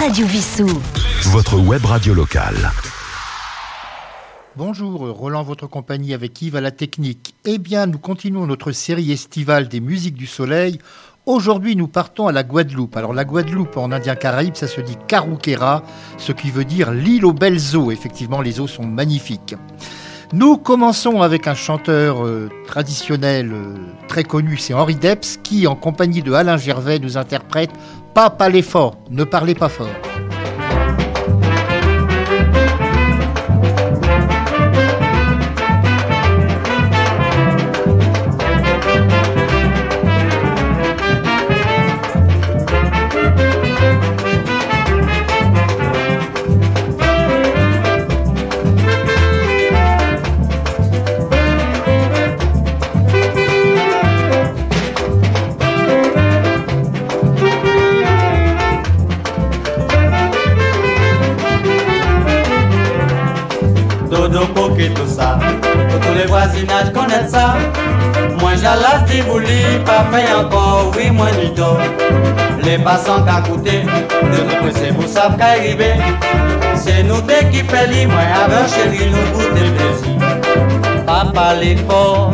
Radio Vissou. Votre web radio locale. Bonjour, Roland, votre compagnie avec Yves à la technique. Eh bien, nous continuons notre série estivale des musiques du soleil. Aujourd'hui, nous partons à la Guadeloupe. Alors, la Guadeloupe en indien caraïbe, ça se dit Karoukera, ce qui veut dire l'île aux belles eaux. Effectivement, les eaux sont magnifiques. Nous commençons avec un chanteur euh, traditionnel euh, très connu, c'est Henri Depps, qui, en compagnie de Alain Gervais, nous interprète Pas parler fort, ne parlez pas fort. Fait encore, oui, moi du tout. Les passants qu'à coûter, de nous presser pour ça qu'arriver. C'est nous qui fait moi avec chéri, nous goûter plaisir. Papa les fort,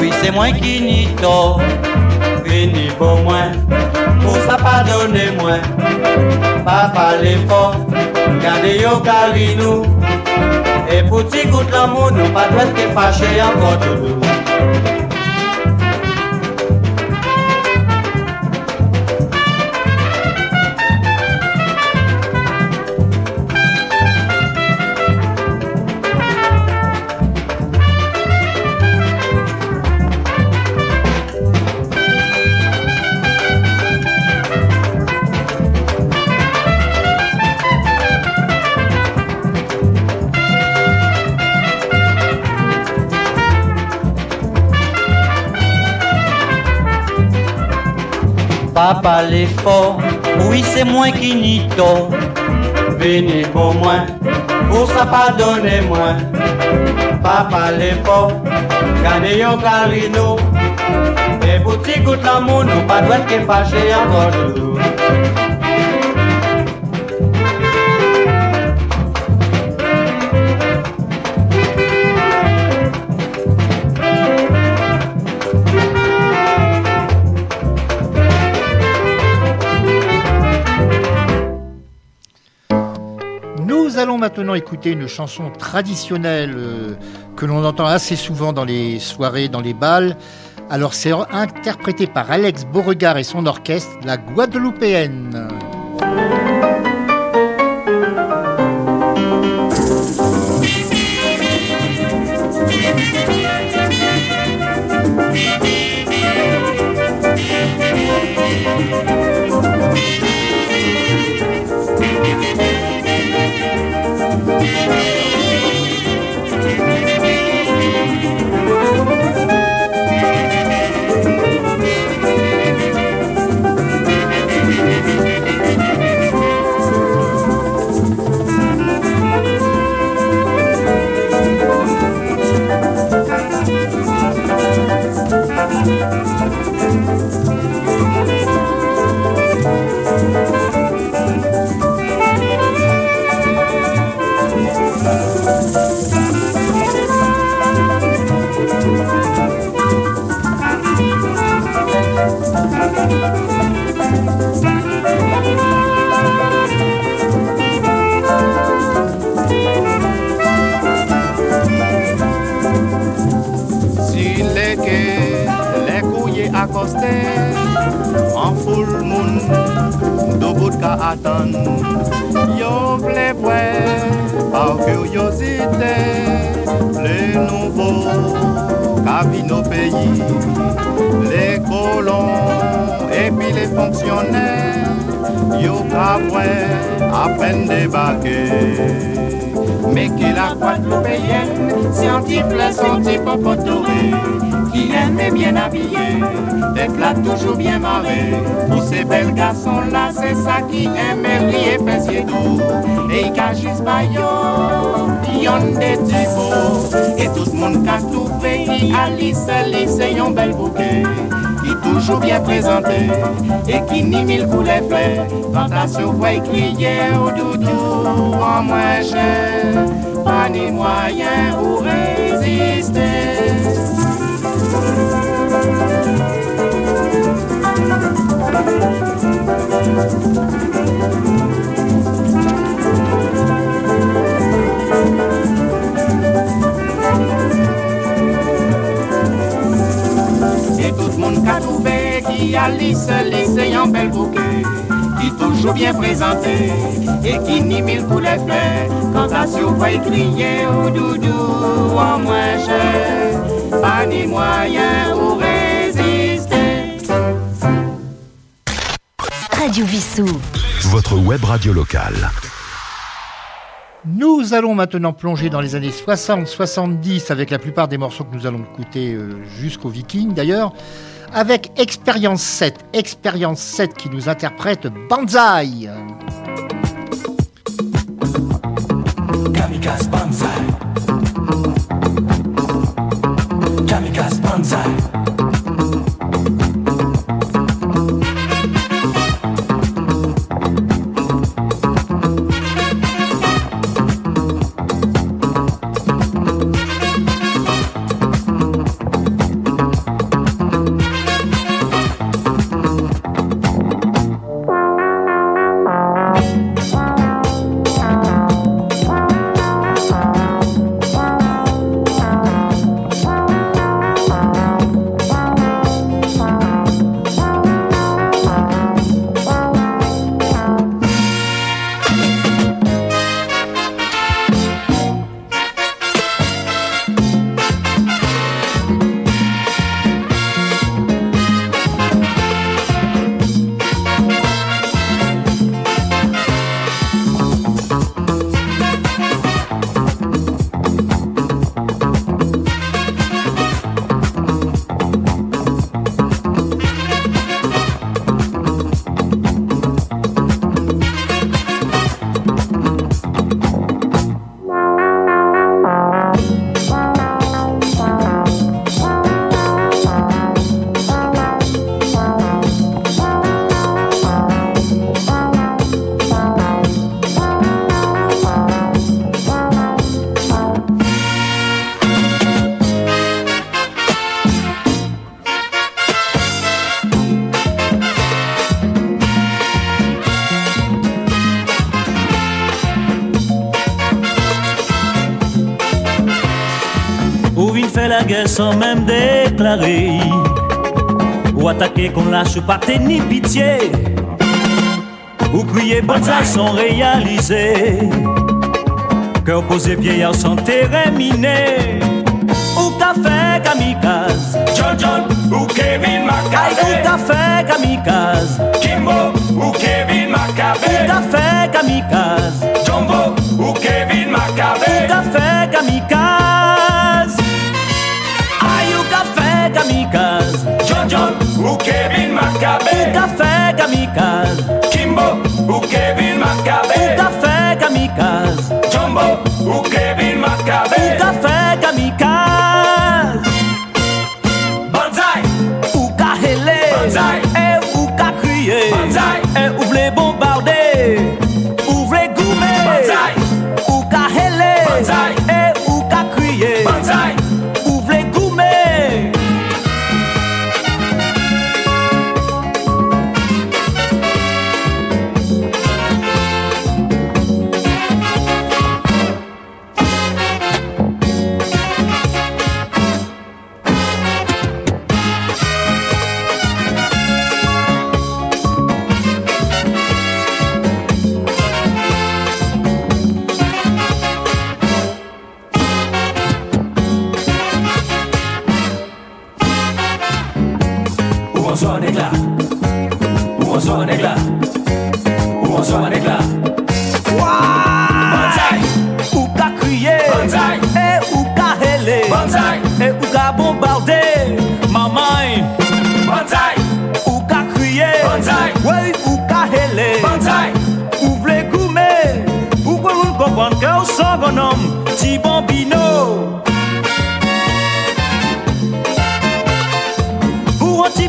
oui, c'est moi qui n'y tort. Vini pour moi, pour ça pardonner moi. Papa les fort, gardez yo nous et pour t'y goûter l'amour, nous pas être fâchés encore toujours. Papa fort, oui c'est moi qui n'y tort. Venez pour moi, pour ça pardonnez-moi. Papa fort, gardez yon carino. Et pour t'y goûter l'amour, nous pas doit que fâcher encore. Écouter une chanson traditionnelle euh, que l'on entend assez souvent dans les soirées, dans les balles. Alors c'est interprété par Alex Beauregard et son orchestre, la Guadeloupéenne. En atan. Yo vle vwe Par curiosité Les nouveaux Ka vi nos pays Les colons Et puis les fonctionnaires. Yo ka vwe Apen débarquer mais qui la Guadeloupéenne, scientifique, scientifique, qui aime et bien habillé, d'être là toujours bien marré. Pour ces belles garçons-là, c'est ça qui aime et rier, fessier doux. Et cagis baillot, yon des typos, et tout le monde a trouvé, qui Alice, Alice, un bel bouquet. toujours bien présenté et qui ni mille coups les fleurs. Tentation voix crier au doudou en moins cher, pas ni moyen pour résister. Bien présenté et qui ni mille coups les fait quand la surveille crier au doudou en moins cher pas ni moyen pour résister Radio Vissou votre web radio locale nous allons maintenant plonger dans les années 60-70 avec la plupart des morceaux que nous allons écouter euh, jusqu'au Viking d'ailleurs, avec Expérience 7. Expérience 7 qui nous interprète Banzai. Kamikaze Banzai. Kamikaze Sans même déclarer. Ou attaquer qu'on lâche pas ni pitié. Ou crier bonsaï sans réaliser Cœur posé vieillard sans terminer Ou café kamikaze. John John ou Kevin Macabre Ou café kamikaze. Kimbo ou Kevin Macabre Ou café kamikaze. Jumbo ou Kevin Macabre Ou café kamikaze Kevin Macabre Ou café kamikaze Kimbo ou Kevin Macabre Ou café kamikaze Jumbo ou Kevin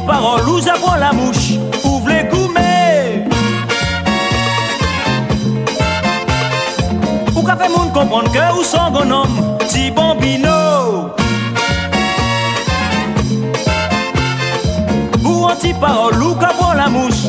parole, où j'aboie la mouche, ouvre les gourmets. Ou qu'a fait moun comprendre que ou son bonhomme, petit bambino. Ou anti-parole, ou qu'a la mouche,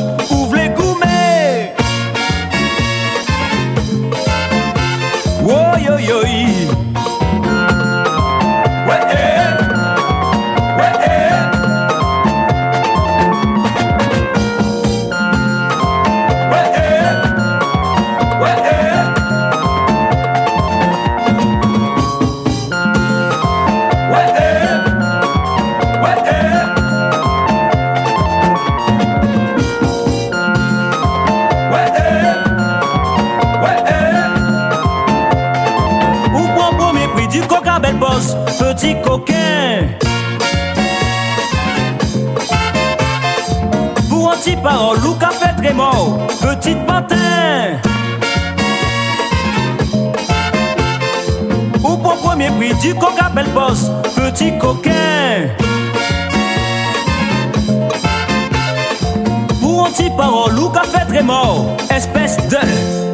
petite pantin. Ou prend premier prix du coca belle boss, petit coquin. Pour anti-parole ou café très mort, espèce de.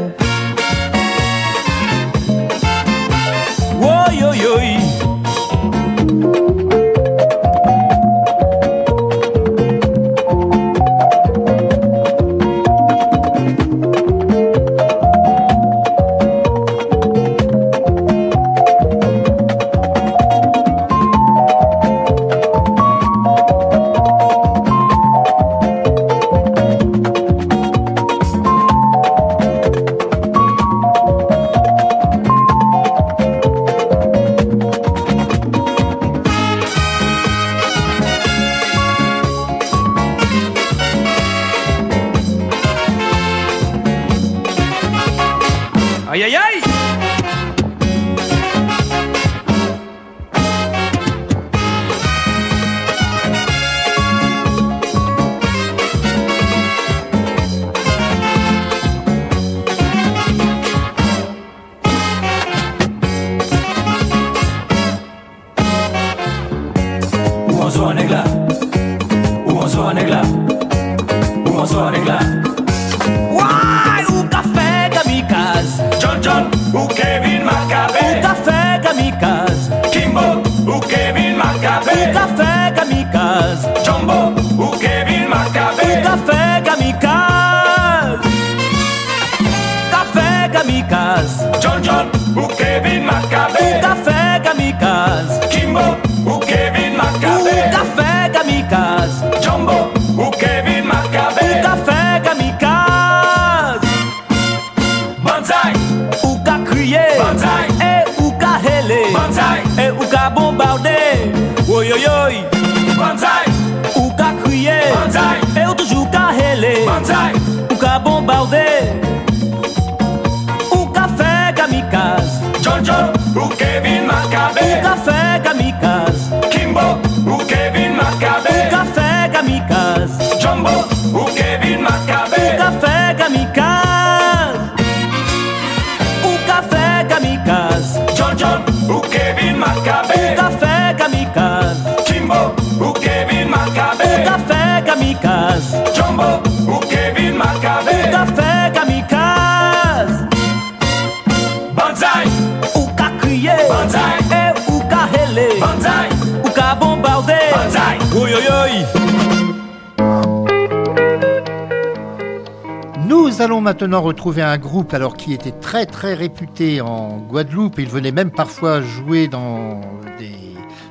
Allons maintenant retrouver un groupe alors qui était très très réputé en Guadeloupe. Il venait même parfois jouer dans des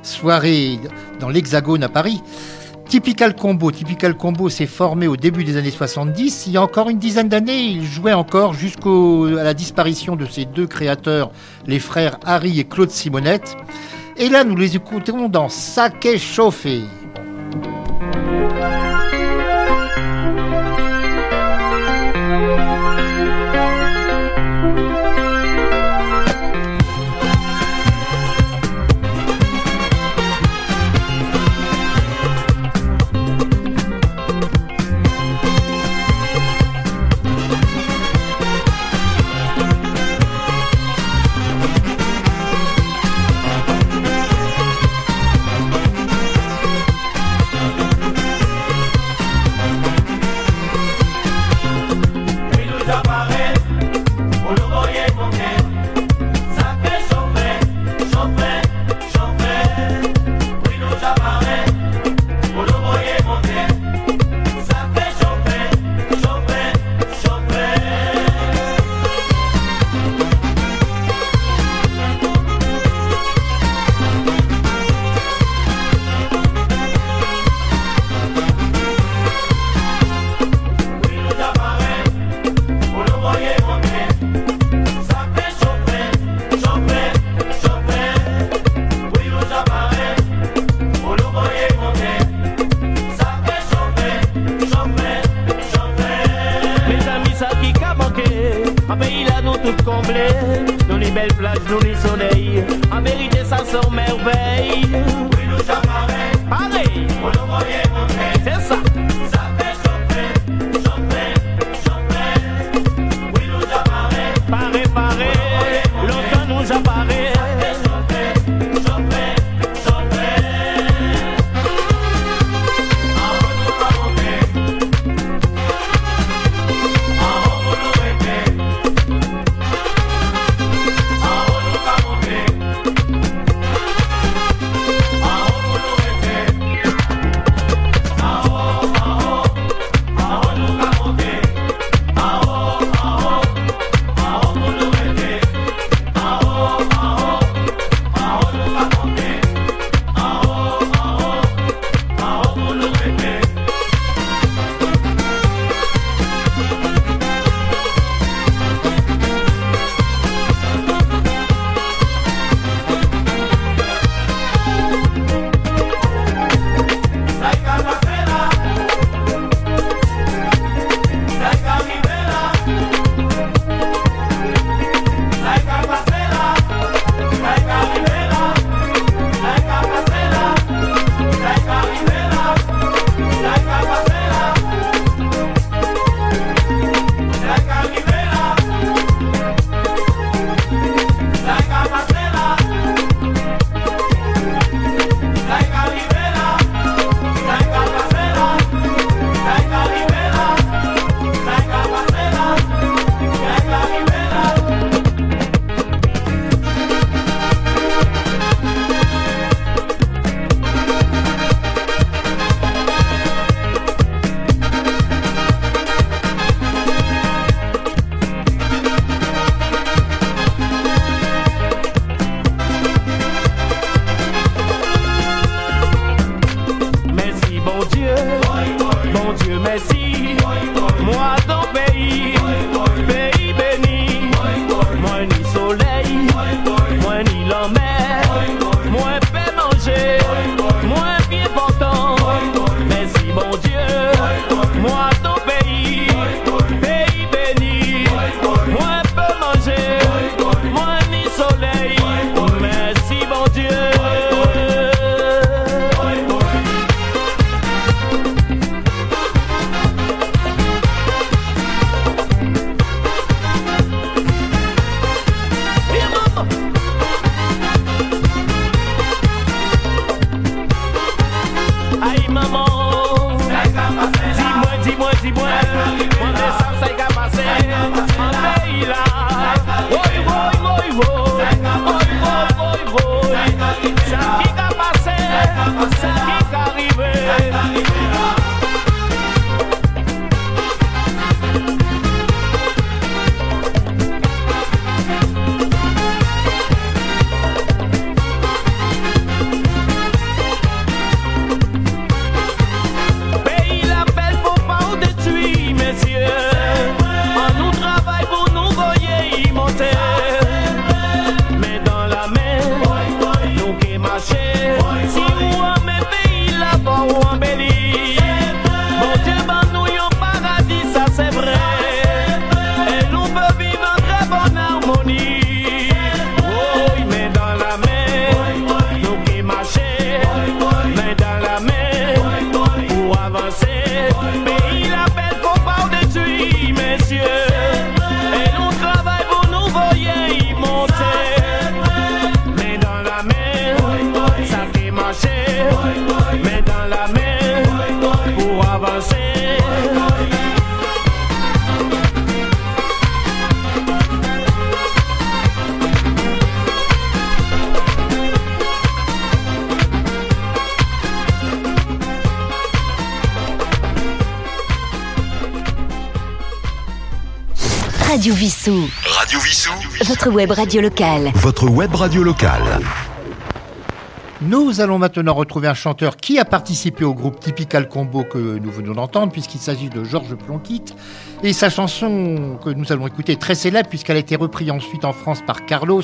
soirées dans l'Hexagone à Paris. Typical Combo. Typical Combo s'est formé au début des années 70. Il y a encore une dizaine d'années, il jouait encore jusqu'à la disparition de ses deux créateurs, les frères Harry et Claude Simonette. Et là, nous les écoutons dans Saké Chauffé. Votre web radio locale. Nous allons maintenant retrouver un chanteur qui a participé au groupe Typical Combo que nous venons d'entendre, puisqu'il s'agit de Georges Plonquit. Et sa chanson que nous allons écouter est très célèbre, puisqu'elle a été reprise ensuite en France par Carlos,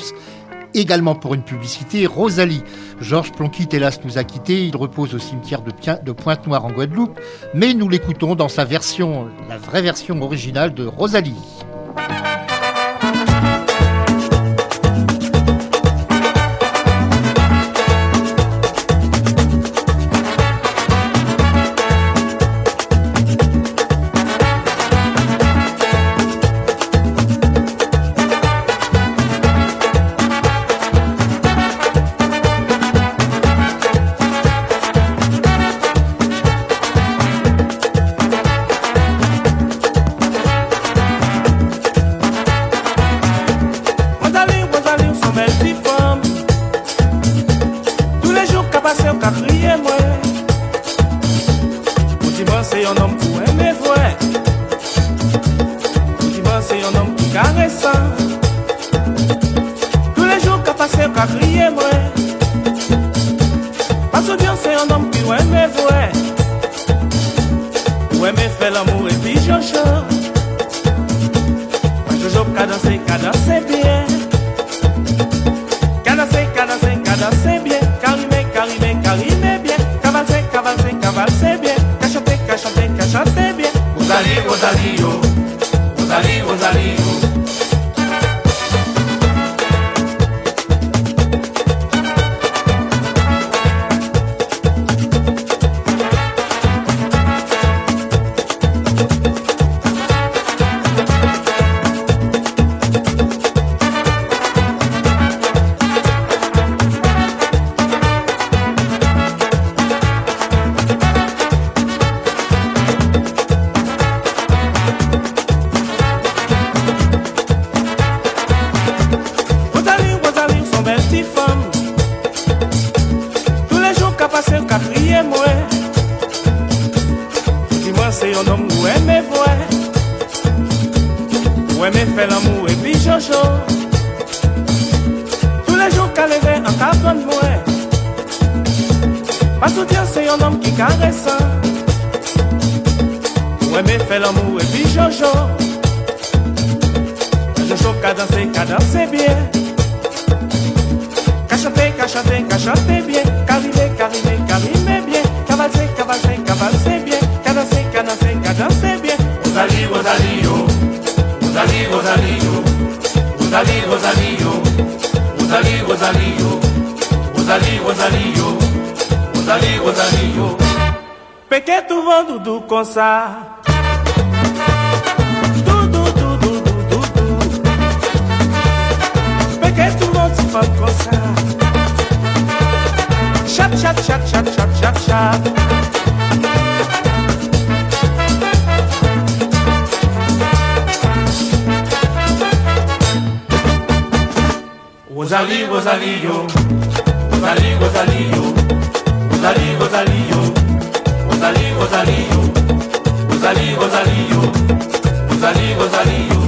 également pour une publicité, Rosalie. Georges Plonquit, hélas, nous a quittés. Il repose au cimetière de Pointe-Noire en Guadeloupe, mais nous l'écoutons dans sa version, la vraie version originale de Rosalie. Ouais, mais fais l'amour et puis Jojo. Jojo, qu'a danser, qu'a danser bien. Qu'a chanter, qu'a chanter, qu'a chanter bien. Qu'a rimer, qu'a rimer, qu'a rimer bien. Qu'a valser, qu'a valser, qu'a valser bien. Qu'a danser, qu'a danser, qu'a danser bien. Rosalie, Rosalie, yo. Rosalie, Rosalie, yo. Rosalie, Rosalie, yo. Rosalie, Rosalie, yo. Rosalie, Rosalie, yo. Rosalie, Rosalie, yo. Pequeto Vando do Consá. Pequeto Vando do Consá. Chat, chat, chat, chat, chat, chat, chat. Gozali, gozalillo, gozali, gozalillo, gozali, gozalillo. Gozali, Gozalinho, Gozali, Gozalinho, Gozali, Gozalinho,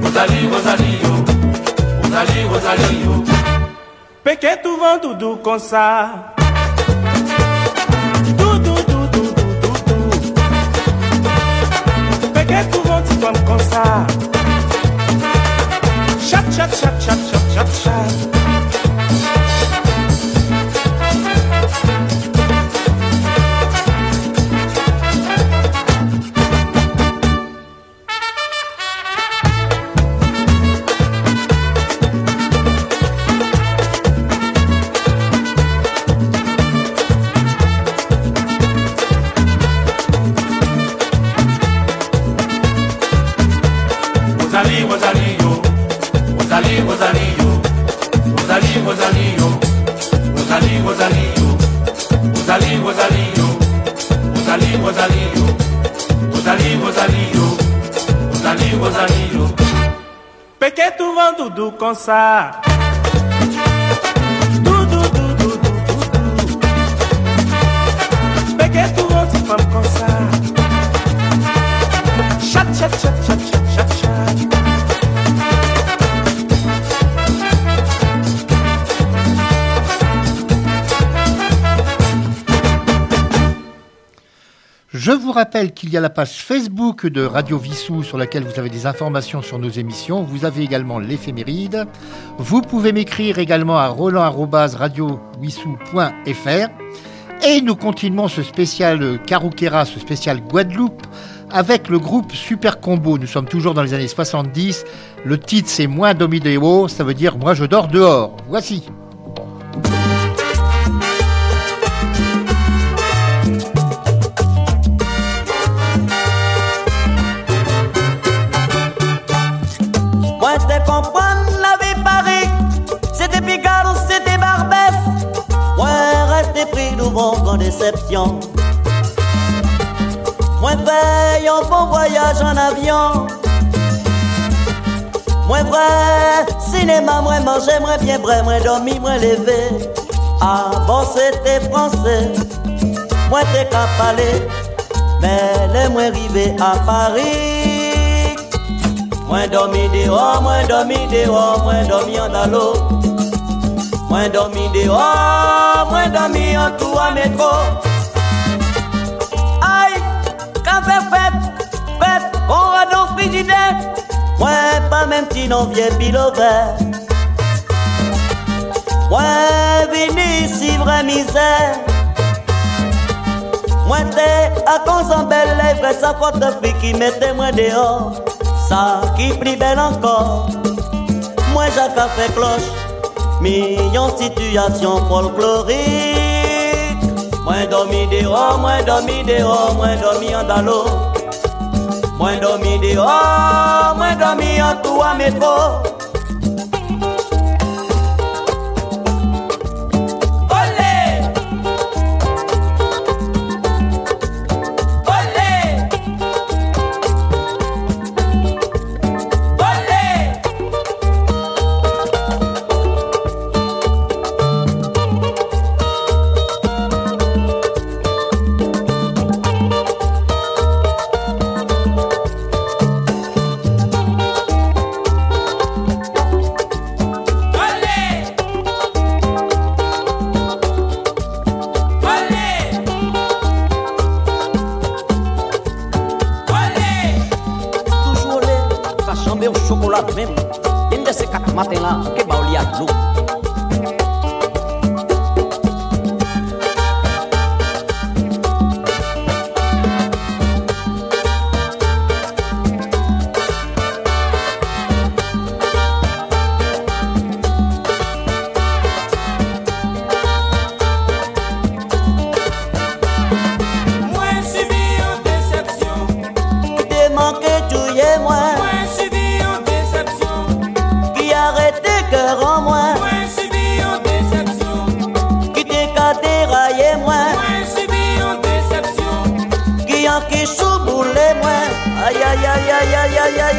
Gozali, Gozalinho, Gozali, Gozalinho. Pequeto vando do Consá. Pequeto vando do Consá. Chat, chat, chat, chat, chat, chat, chat. Rosalie, Rosalie, yo. Rosalie, Rosalie, yo. Rosalie, Rosalie, yo. Rosalie, Rosalie, yo. Rosalie, Rosalie, yo. Je vous rappelle qu'il y a la page Facebook de Radio Vissou sur laquelle vous avez des informations sur nos émissions. Vous avez également l'éphéméride. Vous pouvez m'écrire également à roland.radiovissou.fr. Et nous continuons ce spécial Carouquera, ce spécial Guadeloupe, avec le groupe Super Combo. Nous sommes toujours dans les années 70. Le titre c'est Moins Domideo, ça veut dire Moi je dors dehors. Voici. en déception. Moins paye un bon voyage en avion. Moins vrai, cinéma, moins manger, moins bien vrai, moins dormir, moins lever. Ah bon, c'était français, moins t'es qu'à parler. Mais les moins arrivés à Paris. Moins dormi dehors, moins dormi dehors, moins dormi en l'eau. Mwen domi dewa, mwen domi an tou a metro Ay, ka fe fet, fet, kon radon frigide Mwen pa men ti non vie pilo ver Mwen vini si vre misère. Mwen te akonsan bel le vre sa fote fi ki mette mwen deor Sa ki pli bel ankor Mwen jaka fe kloch Mi yon situasyon folklorik Mwen domi deor, mwen domi deor, mwen domi an dalo Mwen domi deor, mwen domi an tou a metro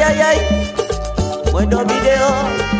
ay, ay, bueno video.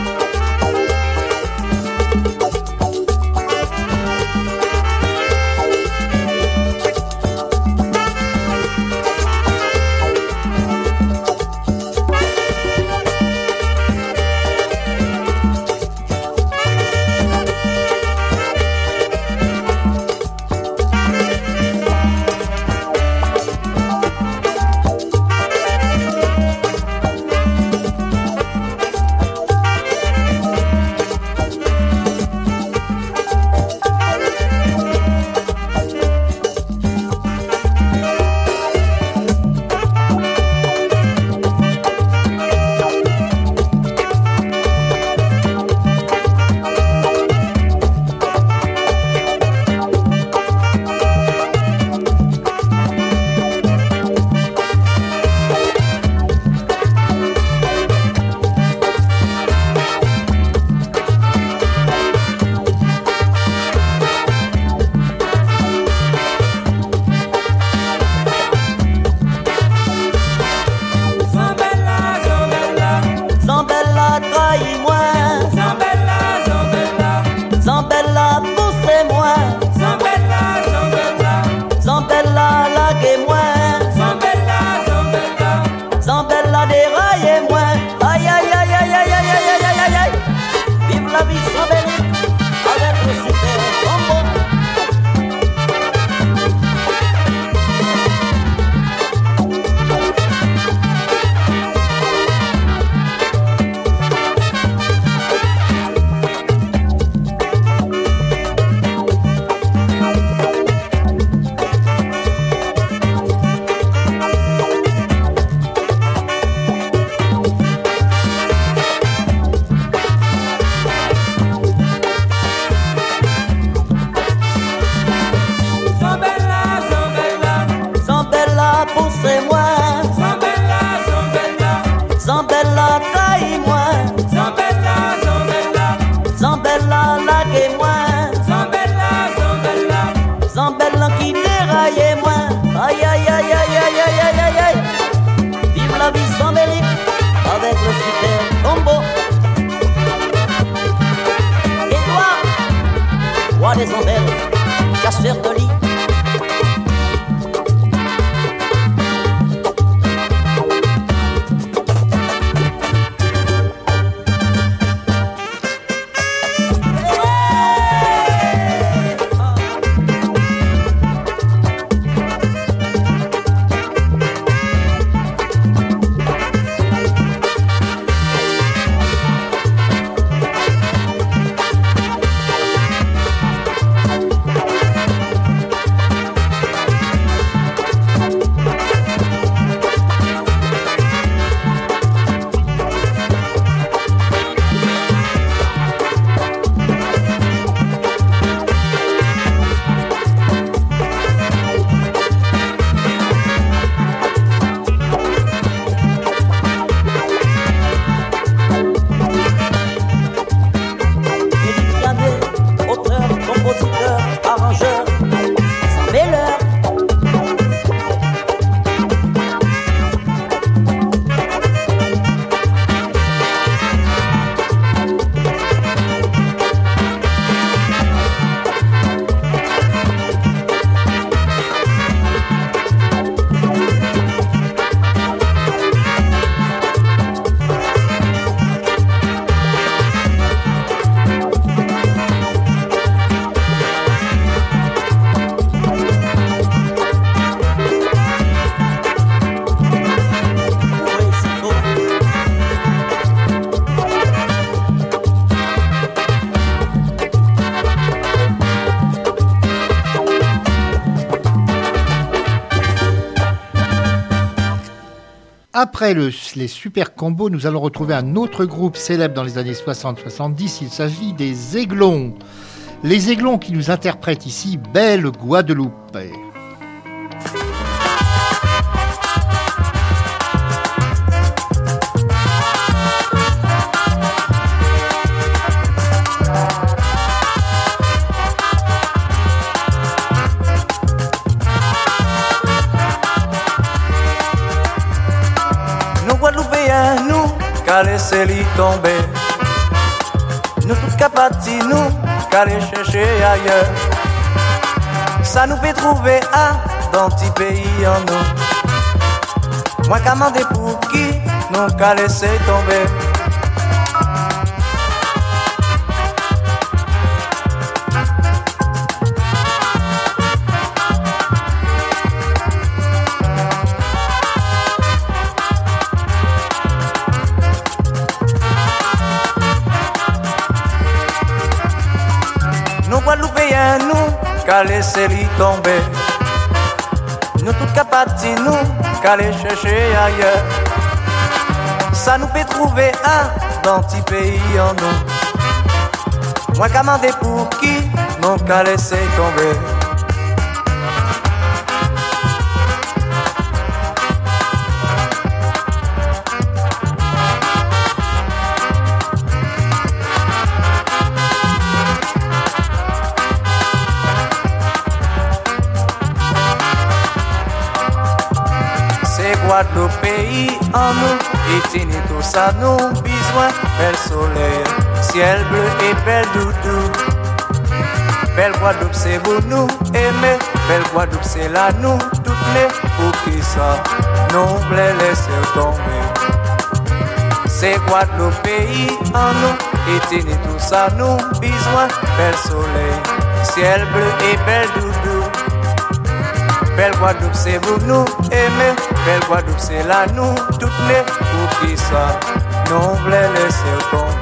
Les super combos, nous allons retrouver un autre groupe célèbre dans les années 60-70. Il s'agit des Aiglons. Les Aiglons qui nous interprètent ici Belle Guadeloupe. Nous tout capatis, nous, aller chercher ailleurs? Ça nous fait trouver un petit pays en nous. Moi qu'à demander pour qui, nous qu'à laisser tomber. Qu'à laisser l'y tomber. Nous tout capatis, nous, qu'à aller chercher ailleurs. Ça nous fait trouver un dans petit pays en nous. Moi qu'à pour qui, non qu'à laisser tomber. C'est Guadeloupe pays en nous. Et tini tout ça nous besoin Bel soleil, ciel bleu et belle doudou. Belle Guadeloupe c'est vous nous aimer? Belle Guadeloupe c'est là nous toutes les Pour qui ça nous voulait laisser tomber. C'est Guadeloupe pays en nous. Et tini tout ça nous besoin Bel soleil, ciel bleu et belle doudou. Belle Guadeloupe, c'est vous nous aimer? Belle Guadeloupe, c'est là nous toutes les pour qui nous voulait laisser tomber.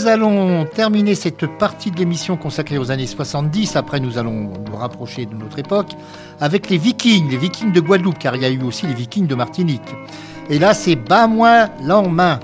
Nous allons terminer cette partie de l'émission consacrée aux années 70. Après, nous allons nous rapprocher de notre époque avec les Vikings, les Vikings de Guadeloupe, car il y a eu aussi les Vikings de Martinique. Et là, c'est bas moi l'en main.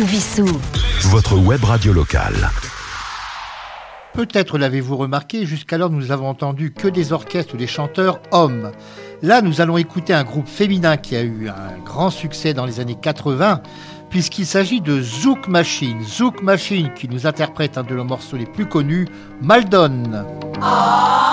Radio Vissou. Votre web radio locale. Peut-être l'avez-vous remarqué, jusqu'alors nous avons entendu que des orchestres ou des chanteurs hommes. Là, nous allons écouter un groupe féminin qui a eu un grand succès dans les années 80, puisqu'il s'agit de Zouk Machine. Zouk Machine qui nous interprète un de leurs morceaux les plus connus, Maldon. Ah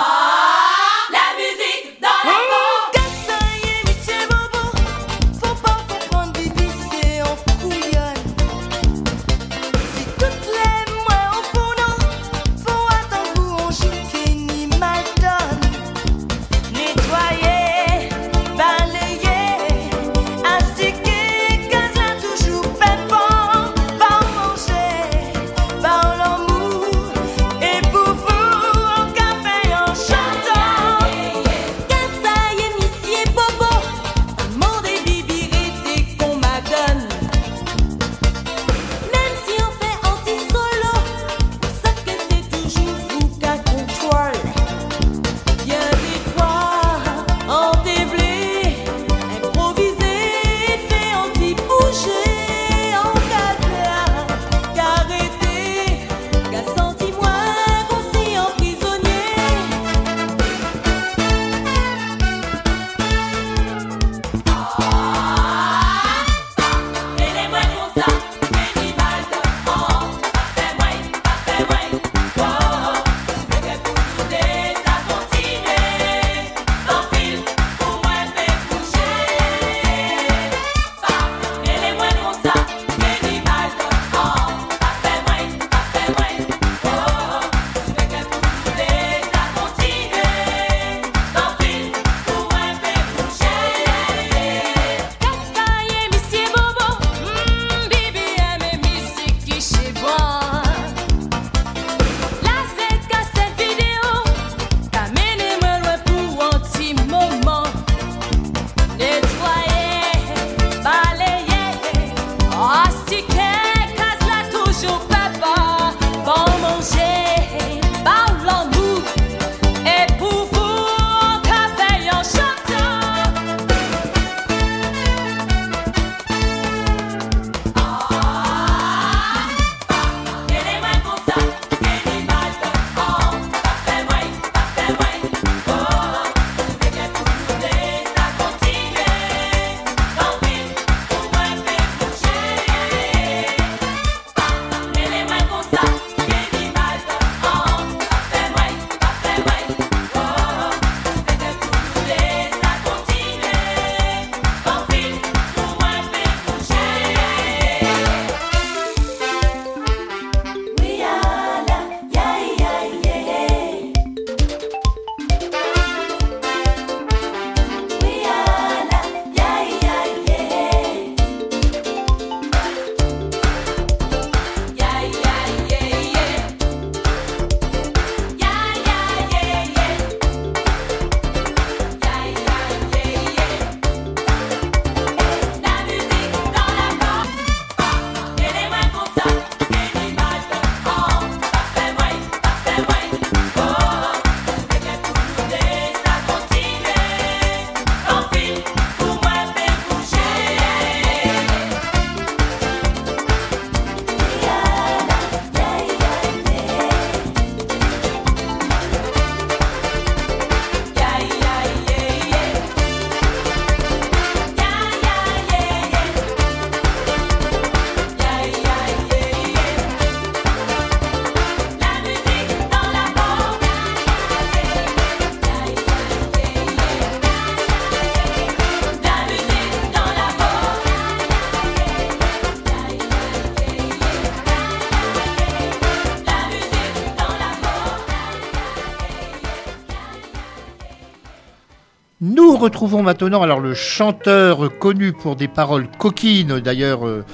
retrouvons maintenant alors le chanteur connu pour des paroles coquines, d'ailleurs. euh,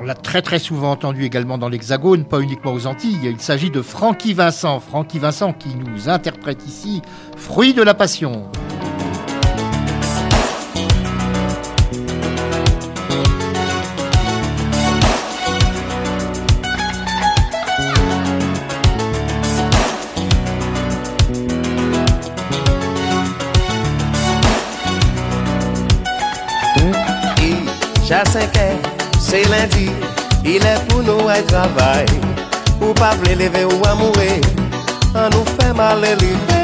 on l'a très très souvent entendu également dans l'Hexagone, pas uniquement aux Antilles. Il s'agit de Francky Vincent. Francky Vincent qui nous interprète ici Fruit de la Passion. Jasenke, se lendi, ilè pou nou ay travay Ou pa vle leve ou amoure, an nou fe mal elive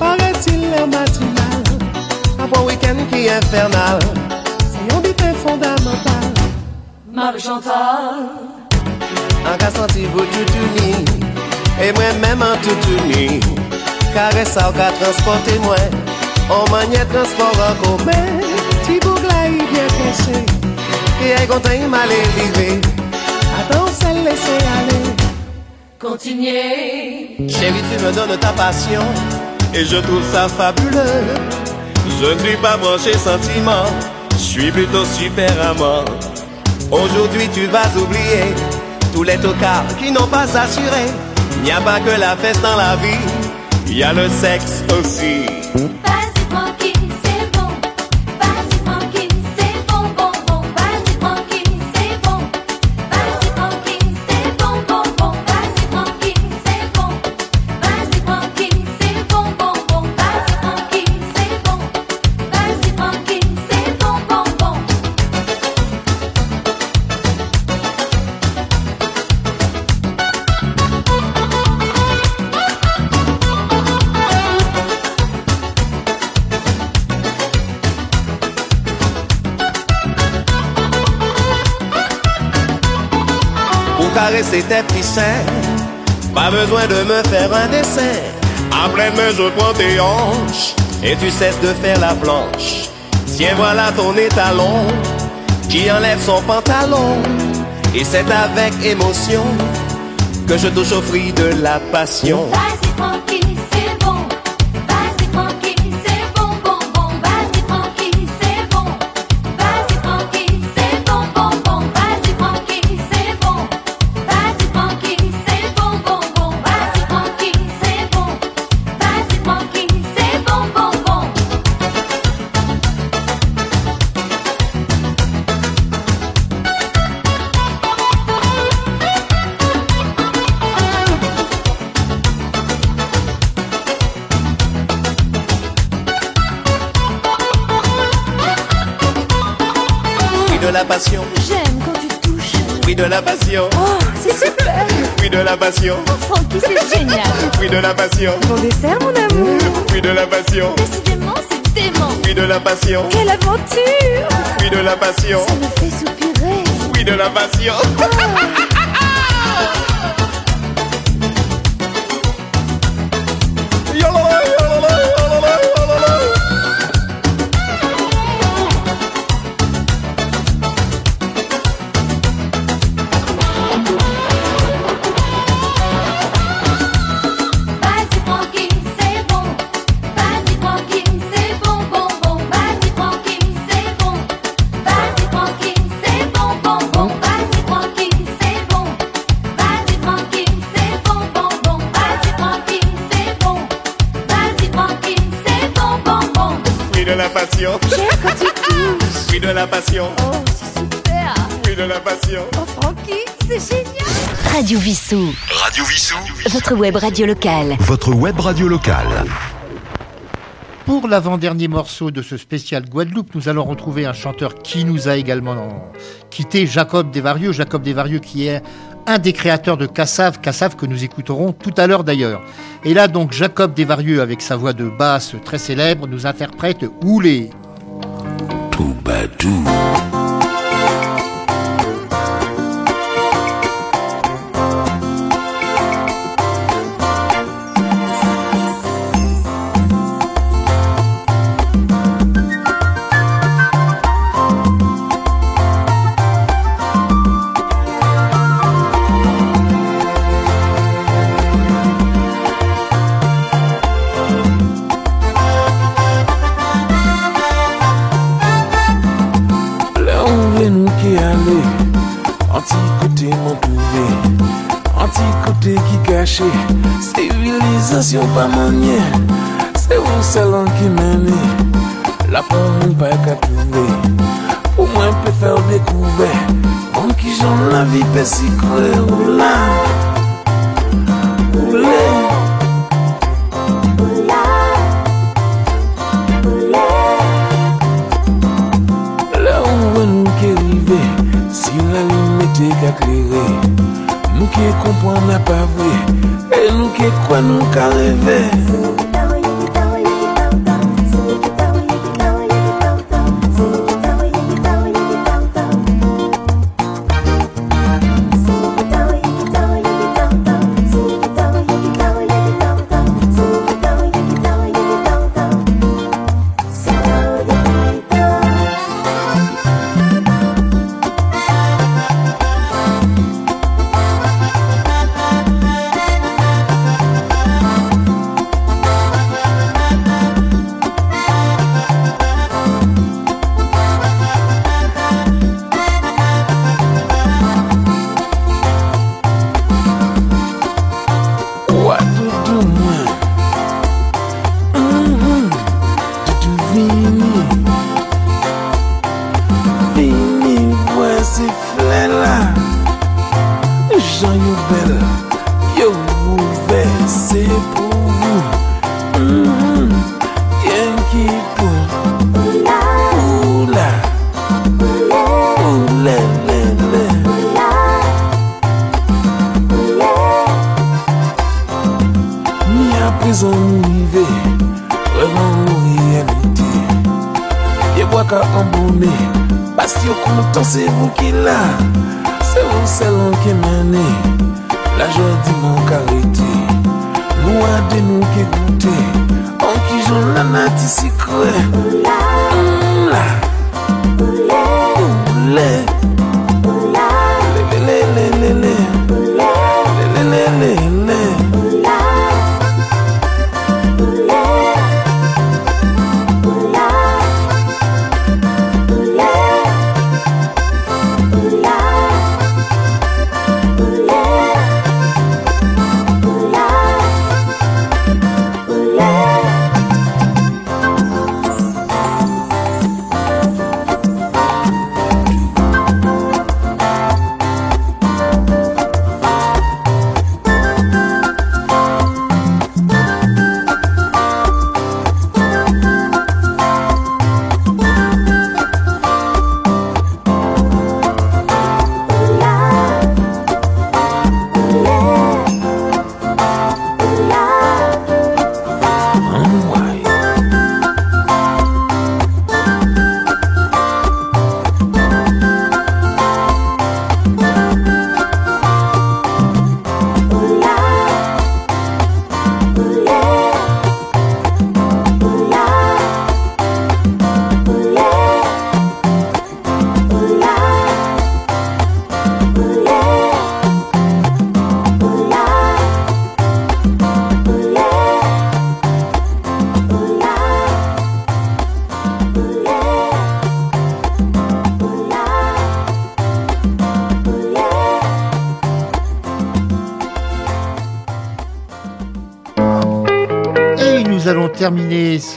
Pare ti lè matinal, apon wikend ki infernal. Si yon biten fondamental Marie Chantal. An ka santi vou toutouni, e mwen mèm an toutouni Kare sa ou ka transporte mwen, an manye transport an kome Ti bougla y bien coincé, et elle content il m'a arrivé. Attends, celle laisser aller. continuez. Chérie, tu me donnes ta passion, et je trouve ça fabuleux. Je ne suis pas branché sentiment, je suis plutôt super amant. Aujourd'hui, tu vas oublier tous les tocards qui n'ont pas assuré. Il n'y a pas que la fête dans la vie, il y a le sexe aussi. Pas besoin de me faire un dessin. À pleine main, je prends tes hanches et tu cesses de faire la planche. Tiens, voilà ton étalon qui enlève son pantalon. Et c'est avec émotion que je touche au fruit de la passion. Passion, J'aime quand tu touches. fruit de la passion, Oh, c'est super. fruit de la passion, Francky, c'est génial. fruit de la passion, Bon dessert, mon amour. fruit de la passion, Décidément, c'est dément. fruit de la passion, Quelle aventure fruit de la passion, Ça me fait soupirer. fruit de la passion. Vas-y de la passion, Oh, c'est super. fruit de la passion. Oh, Francky, c'est génial. Radio Vissou. Radio Vissou. Votre web radio locale. Votre web radio locale. Pour l'avant-dernier morceau de ce spécial Guadeloupe, nous allons retrouver un chanteur qui nous a également quitté, Jacob Desvarieux. Jacob Desvarieux qui est un des créateurs de Cassav, Cassav que nous écouterons tout à l'heure d'ailleurs. Et là donc Jacob Desvarieux avec sa voix de basse très célèbre nous interprète Oulé. Tout ki kache Sivilizasyon pa manye Se ou selan ki mene La pou moun pa ka touve Pou mwen pe fè ou dekouve An ki jan la vi pe si kre ou la Ou le Le ou wè nou ke rive Si la li mette ka klere Nou ke kompon na pa vwe E nou ke kwa nou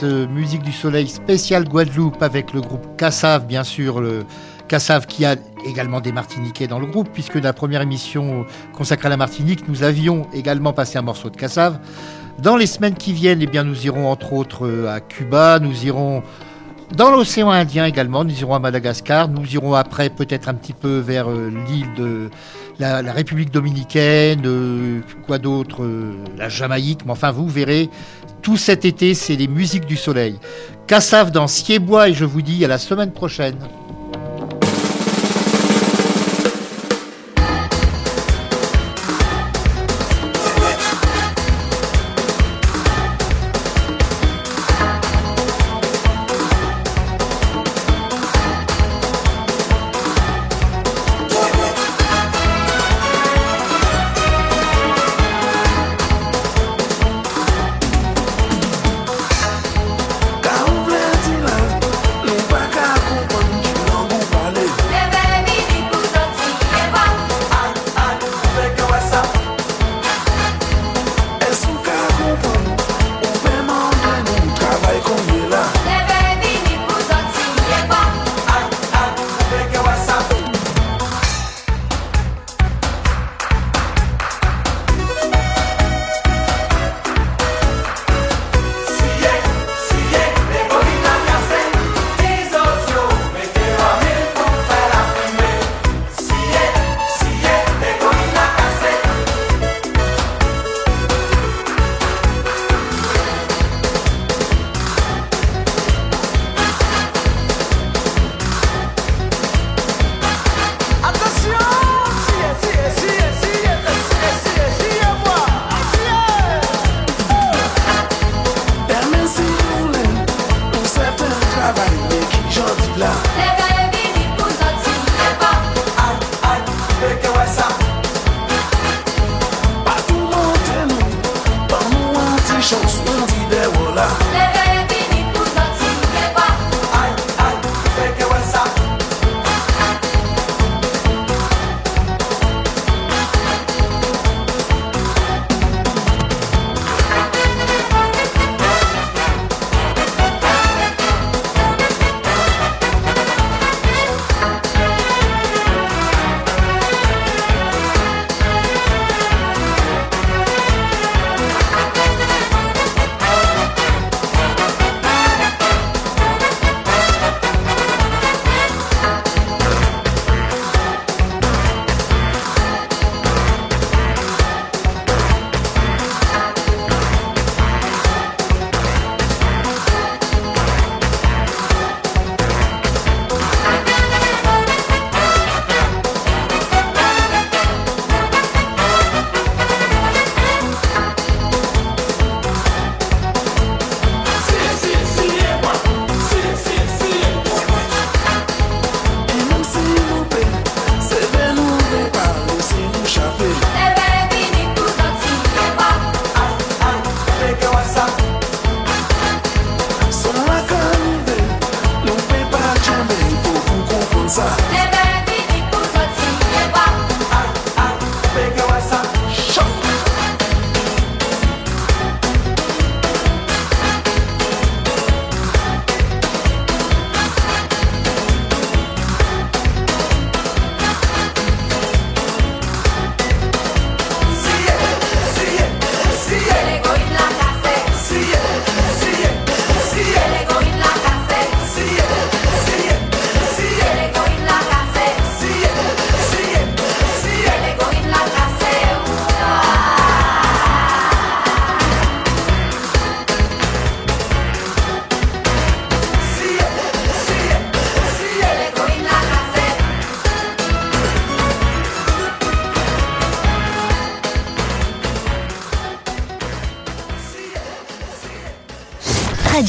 ce Musique du Soleil spécial Guadeloupe avec le groupe Cassav, bien sûr, le Cassav qui a également des Martiniquais dans le groupe, puisque la première émission consacrée à la Martinique, nous avions également passé un morceau de Cassav. Dans les semaines qui viennent, eh bien, nous irons entre autres euh, à Cuba, nous irons dans l'océan Indien également, nous irons à Madagascar, nous irons après peut-être un petit peu vers euh, l'île de la, la République dominicaine, euh, quoi d'autre, euh, la Jamaïque, mais enfin vous verrez, tout cet été c'est les musiques du soleil. Cassav dans Siebois et je vous dis à la semaine prochaine.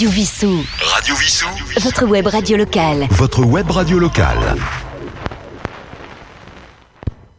Radio Vissou. Radio Vissou. Votre web radio locale. Votre web radio locale.